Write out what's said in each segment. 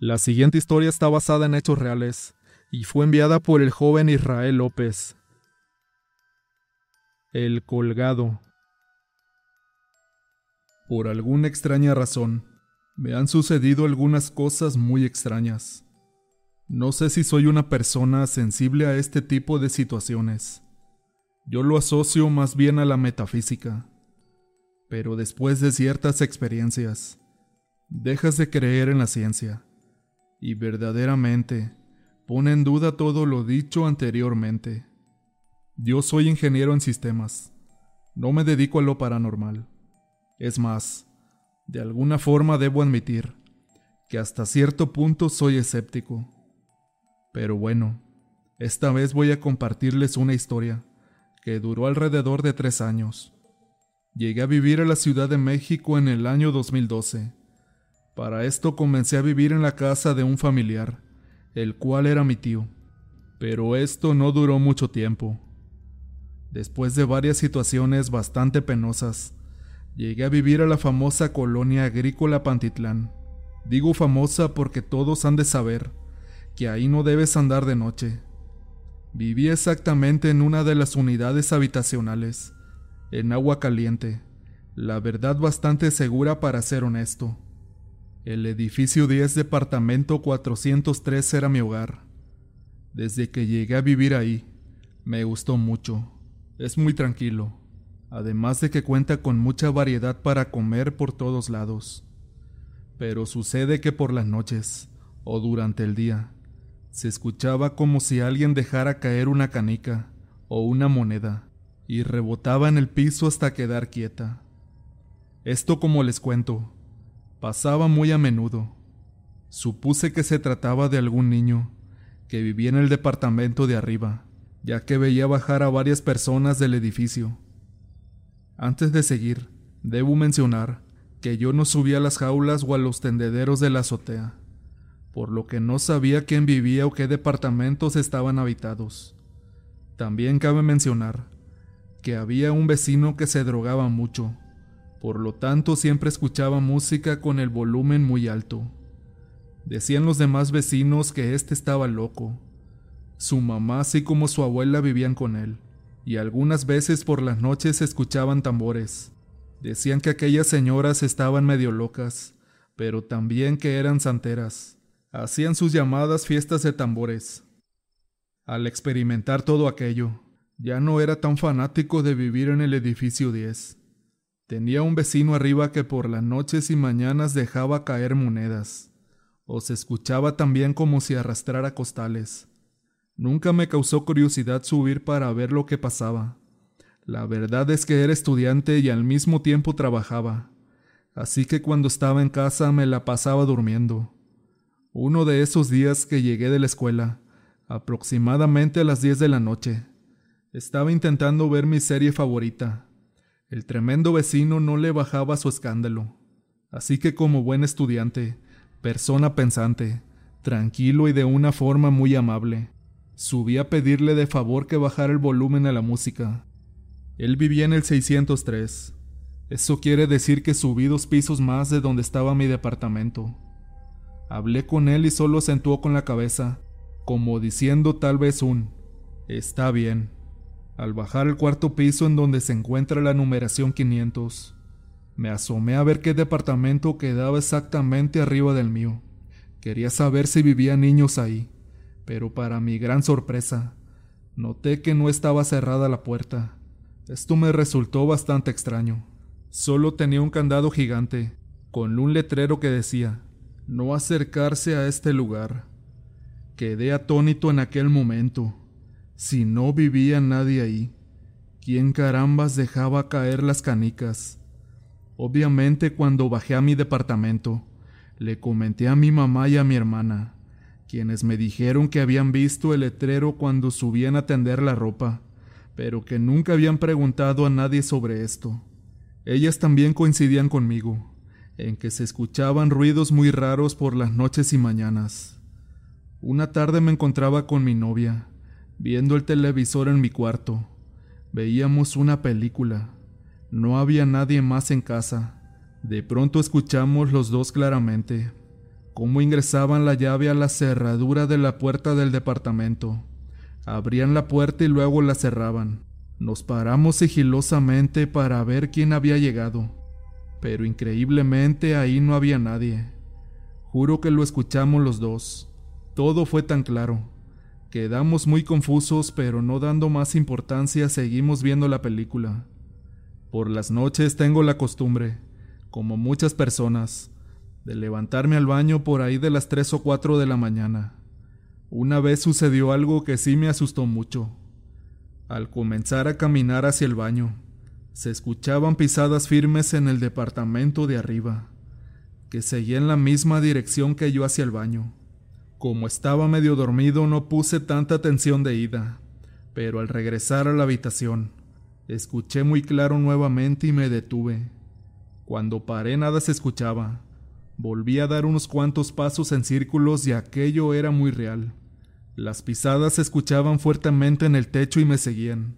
La siguiente historia está basada en hechos reales y fue enviada por el joven Israel López. El colgado. Por alguna extraña razón, me han sucedido algunas cosas muy extrañas. No sé si soy una persona sensible a este tipo de situaciones. Yo lo asocio más bien a la metafísica. Pero después de ciertas experiencias, dejas de creer en la ciencia y verdaderamente pone en duda todo lo dicho anteriormente. Yo soy ingeniero en sistemas. No me dedico a lo paranormal. Es más, de alguna forma debo admitir que hasta cierto punto soy escéptico. Pero bueno, esta vez voy a compartirles una historia que duró alrededor de tres años. Llegué a vivir a la Ciudad de México en el año 2012. Para esto comencé a vivir en la casa de un familiar, el cual era mi tío. Pero esto no duró mucho tiempo. Después de varias situaciones bastante penosas, llegué a vivir a la famosa colonia agrícola Pantitlán. Digo famosa porque todos han de saber que ahí no debes andar de noche. Viví exactamente en una de las unidades habitacionales, en agua caliente, la verdad bastante segura para ser honesto. El edificio 10 departamento 403 era mi hogar. Desde que llegué a vivir ahí, me gustó mucho. Es muy tranquilo, además de que cuenta con mucha variedad para comer por todos lados. Pero sucede que por las noches, o durante el día, se escuchaba como si alguien dejara caer una canica o una moneda y rebotaba en el piso hasta quedar quieta. Esto, como les cuento, pasaba muy a menudo. Supuse que se trataba de algún niño que vivía en el departamento de arriba, ya que veía bajar a varias personas del edificio. Antes de seguir, debo mencionar que yo no subía a las jaulas o a los tendederos de la azotea por lo que no sabía quién vivía o qué departamentos estaban habitados. También cabe mencionar que había un vecino que se drogaba mucho, por lo tanto siempre escuchaba música con el volumen muy alto. Decían los demás vecinos que éste estaba loco. Su mamá así como su abuela vivían con él, y algunas veces por las noches escuchaban tambores. Decían que aquellas señoras estaban medio locas, pero también que eran santeras hacían sus llamadas fiestas de tambores. Al experimentar todo aquello, ya no era tan fanático de vivir en el edificio 10. Tenía un vecino arriba que por las noches y mañanas dejaba caer monedas, o se escuchaba también como si arrastrara costales. Nunca me causó curiosidad subir para ver lo que pasaba. La verdad es que era estudiante y al mismo tiempo trabajaba, así que cuando estaba en casa me la pasaba durmiendo. Uno de esos días que llegué de la escuela, aproximadamente a las 10 de la noche, estaba intentando ver mi serie favorita. El tremendo vecino no le bajaba su escándalo, así que como buen estudiante, persona pensante, tranquilo y de una forma muy amable, subí a pedirle de favor que bajara el volumen a la música. Él vivía en el 603. Eso quiere decir que subí dos pisos más de donde estaba mi departamento. Hablé con él y solo acentuó con la cabeza, como diciendo tal vez un Está bien. Al bajar el cuarto piso en donde se encuentra la numeración 500, me asomé a ver qué departamento quedaba exactamente arriba del mío. Quería saber si vivían niños ahí, pero para mi gran sorpresa, noté que no estaba cerrada la puerta. Esto me resultó bastante extraño. Solo tenía un candado gigante, con un letrero que decía no acercarse a este lugar. Quedé atónito en aquel momento. Si no vivía nadie ahí, ¿quién carambas dejaba caer las canicas? Obviamente cuando bajé a mi departamento, le comenté a mi mamá y a mi hermana, quienes me dijeron que habían visto el letrero cuando subían a tender la ropa, pero que nunca habían preguntado a nadie sobre esto. Ellas también coincidían conmigo en que se escuchaban ruidos muy raros por las noches y mañanas. Una tarde me encontraba con mi novia, viendo el televisor en mi cuarto. Veíamos una película. No había nadie más en casa. De pronto escuchamos los dos claramente. cómo ingresaban la llave a la cerradura de la puerta del departamento. Abrían la puerta y luego la cerraban. Nos paramos sigilosamente para ver quién había llegado, pero increíblemente ahí no había nadie. Juro que lo escuchamos los dos. Todo fue tan claro. Quedamos muy confusos, pero no dando más importancia seguimos viendo la película. Por las noches tengo la costumbre, como muchas personas, de levantarme al baño por ahí de las 3 o 4 de la mañana. Una vez sucedió algo que sí me asustó mucho. Al comenzar a caminar hacia el baño, se escuchaban pisadas firmes en el departamento de arriba, que seguía en la misma dirección que yo hacia el baño. Como estaba medio dormido no puse tanta atención de ida, pero al regresar a la habitación, escuché muy claro nuevamente y me detuve. Cuando paré nada se escuchaba. Volví a dar unos cuantos pasos en círculos y aquello era muy real. Las pisadas se escuchaban fuertemente en el techo y me seguían.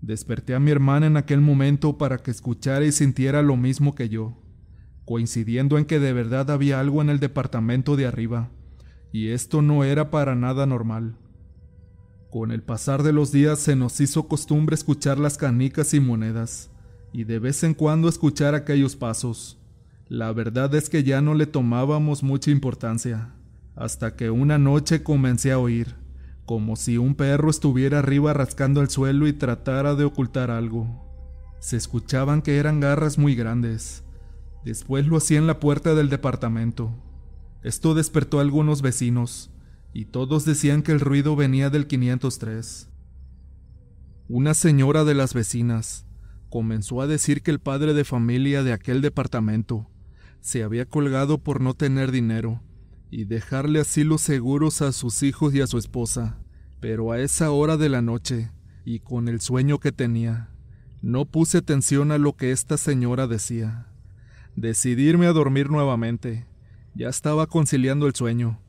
Desperté a mi hermana en aquel momento para que escuchara y sintiera lo mismo que yo, coincidiendo en que de verdad había algo en el departamento de arriba, y esto no era para nada normal. Con el pasar de los días se nos hizo costumbre escuchar las canicas y monedas, y de vez en cuando escuchar aquellos pasos. La verdad es que ya no le tomábamos mucha importancia hasta que una noche comencé a oír, como si un perro estuviera arriba rascando el suelo y tratara de ocultar algo. Se escuchaban que eran garras muy grandes. Después lo hacía en la puerta del departamento. Esto despertó a algunos vecinos, y todos decían que el ruido venía del 503. Una señora de las vecinas comenzó a decir que el padre de familia de aquel departamento se había colgado por no tener dinero y dejarle así los seguros a sus hijos y a su esposa. Pero a esa hora de la noche, y con el sueño que tenía, no puse atención a lo que esta señora decía. Decidirme a dormir nuevamente. Ya estaba conciliando el sueño,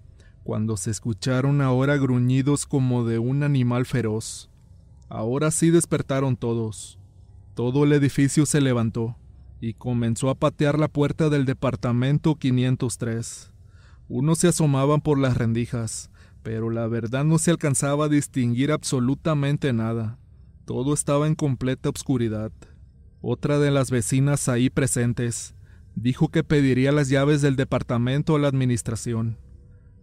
cuando se escucharon ahora gruñidos como de un animal feroz. Ahora sí despertaron todos. Todo el edificio se levantó y comenzó a patear la puerta del departamento 503. Unos se asomaban por las rendijas, pero la verdad no se alcanzaba a distinguir absolutamente nada. Todo estaba en completa oscuridad. Otra de las vecinas ahí presentes dijo que pediría las llaves del departamento a la administración.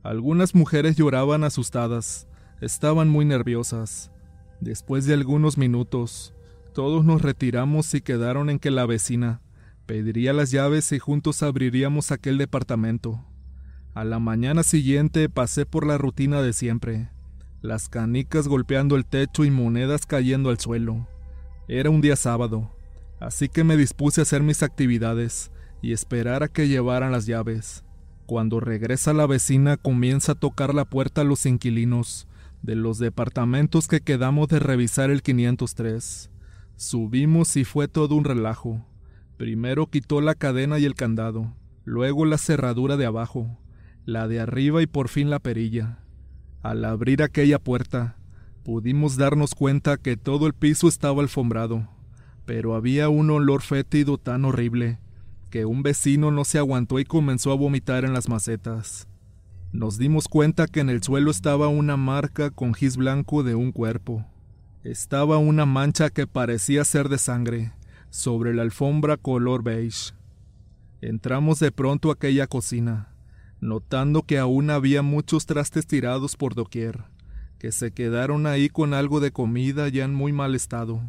Algunas mujeres lloraban asustadas, estaban muy nerviosas. Después de algunos minutos, todos nos retiramos y quedaron en que la vecina pediría las llaves y juntos abriríamos aquel departamento. A la mañana siguiente pasé por la rutina de siempre, las canicas golpeando el techo y monedas cayendo al suelo. Era un día sábado, así que me dispuse a hacer mis actividades y esperar a que llevaran las llaves. Cuando regresa la vecina comienza a tocar la puerta a los inquilinos de los departamentos que quedamos de revisar el 503. Subimos y fue todo un relajo. Primero quitó la cadena y el candado, luego la cerradura de abajo, la de arriba y por fin la perilla. Al abrir aquella puerta, pudimos darnos cuenta que todo el piso estaba alfombrado, pero había un olor fétido tan horrible que un vecino no se aguantó y comenzó a vomitar en las macetas. Nos dimos cuenta que en el suelo estaba una marca con gis blanco de un cuerpo. Estaba una mancha que parecía ser de sangre sobre la alfombra color beige. Entramos de pronto a aquella cocina notando que aún había muchos trastes tirados por doquier, que se quedaron ahí con algo de comida ya en muy mal estado.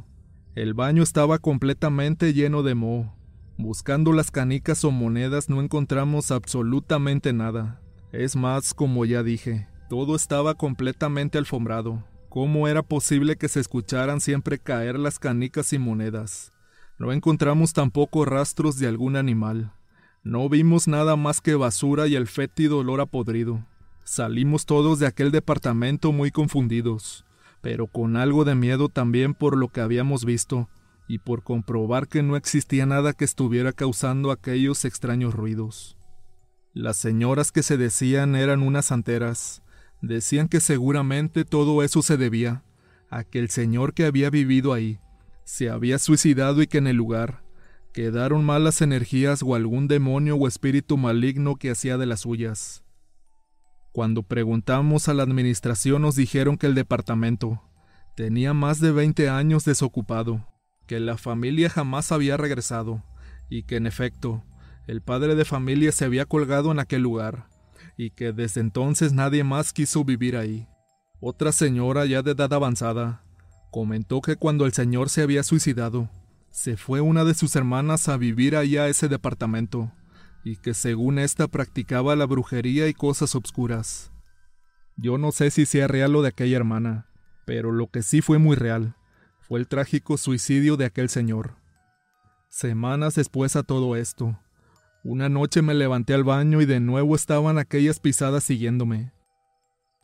El baño estaba completamente lleno de moho. Buscando las canicas o monedas no encontramos absolutamente nada. Es más, como ya dije, todo estaba completamente alfombrado. ¿Cómo era posible que se escucharan siempre caer las canicas y monedas? No encontramos tampoco rastros de algún animal. No vimos nada más que basura y el fétido olor a podrido. Salimos todos de aquel departamento muy confundidos, pero con algo de miedo también por lo que habíamos visto y por comprobar que no existía nada que estuviera causando aquellos extraños ruidos. Las señoras que se decían eran unas santeras. Decían que seguramente todo eso se debía a que el señor que había vivido ahí se había suicidado y que en el lugar Quedaron malas energías o algún demonio o espíritu maligno que hacía de las suyas. Cuando preguntamos a la administración nos dijeron que el departamento tenía más de 20 años desocupado, que la familia jamás había regresado y que en efecto el padre de familia se había colgado en aquel lugar y que desde entonces nadie más quiso vivir ahí. Otra señora ya de edad avanzada comentó que cuando el señor se había suicidado, se fue una de sus hermanas a vivir allá a ese departamento, y que según ésta practicaba la brujería y cosas obscuras. Yo no sé si sea real lo de aquella hermana, pero lo que sí fue muy real fue el trágico suicidio de aquel señor. Semanas después a todo esto, una noche me levanté al baño y de nuevo estaban aquellas pisadas siguiéndome.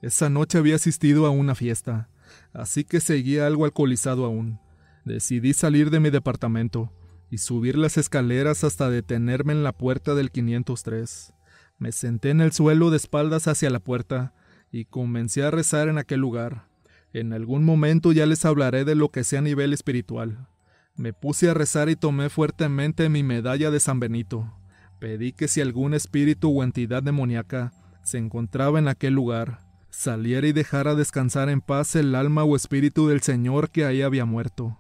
Esa noche había asistido a una fiesta, así que seguía algo alcoholizado aún. Decidí salir de mi departamento y subir las escaleras hasta detenerme en la puerta del 503. Me senté en el suelo de espaldas hacia la puerta y comencé a rezar en aquel lugar. En algún momento ya les hablaré de lo que sea a nivel espiritual. Me puse a rezar y tomé fuertemente mi medalla de San Benito. Pedí que si algún espíritu o entidad demoníaca se encontraba en aquel lugar, saliera y dejara descansar en paz el alma o espíritu del Señor que ahí había muerto.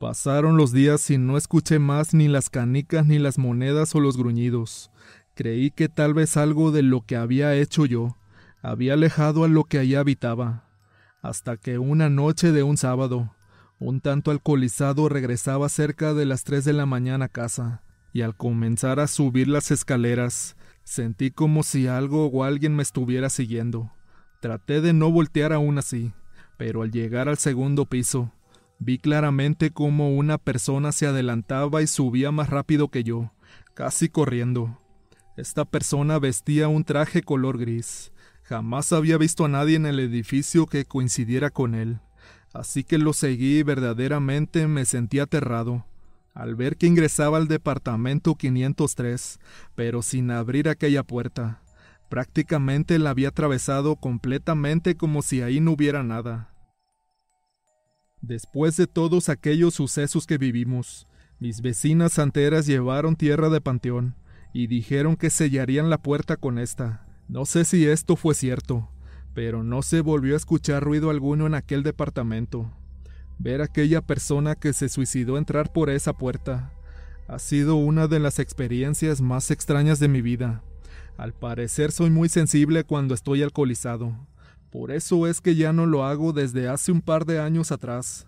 Pasaron los días y no escuché más ni las canicas ni las monedas o los gruñidos. Creí que tal vez algo de lo que había hecho yo había alejado a lo que allí habitaba, hasta que una noche de un sábado, un tanto alcoholizado regresaba cerca de las tres de la mañana a casa, y al comenzar a subir las escaleras, sentí como si algo o alguien me estuviera siguiendo. Traté de no voltear aún así, pero al llegar al segundo piso, Vi claramente cómo una persona se adelantaba y subía más rápido que yo, casi corriendo. Esta persona vestía un traje color gris. Jamás había visto a nadie en el edificio que coincidiera con él, así que lo seguí y verdaderamente me sentí aterrado al ver que ingresaba al departamento 503, pero sin abrir aquella puerta. Prácticamente la había atravesado completamente como si ahí no hubiera nada. Después de todos aquellos sucesos que vivimos, mis vecinas santeras llevaron tierra de panteón y dijeron que sellarían la puerta con esta. No sé si esto fue cierto, pero no se volvió a escuchar ruido alguno en aquel departamento. Ver a aquella persona que se suicidó entrar por esa puerta ha sido una de las experiencias más extrañas de mi vida. Al parecer soy muy sensible cuando estoy alcoholizado. Por eso es que ya no lo hago desde hace un par de años atrás.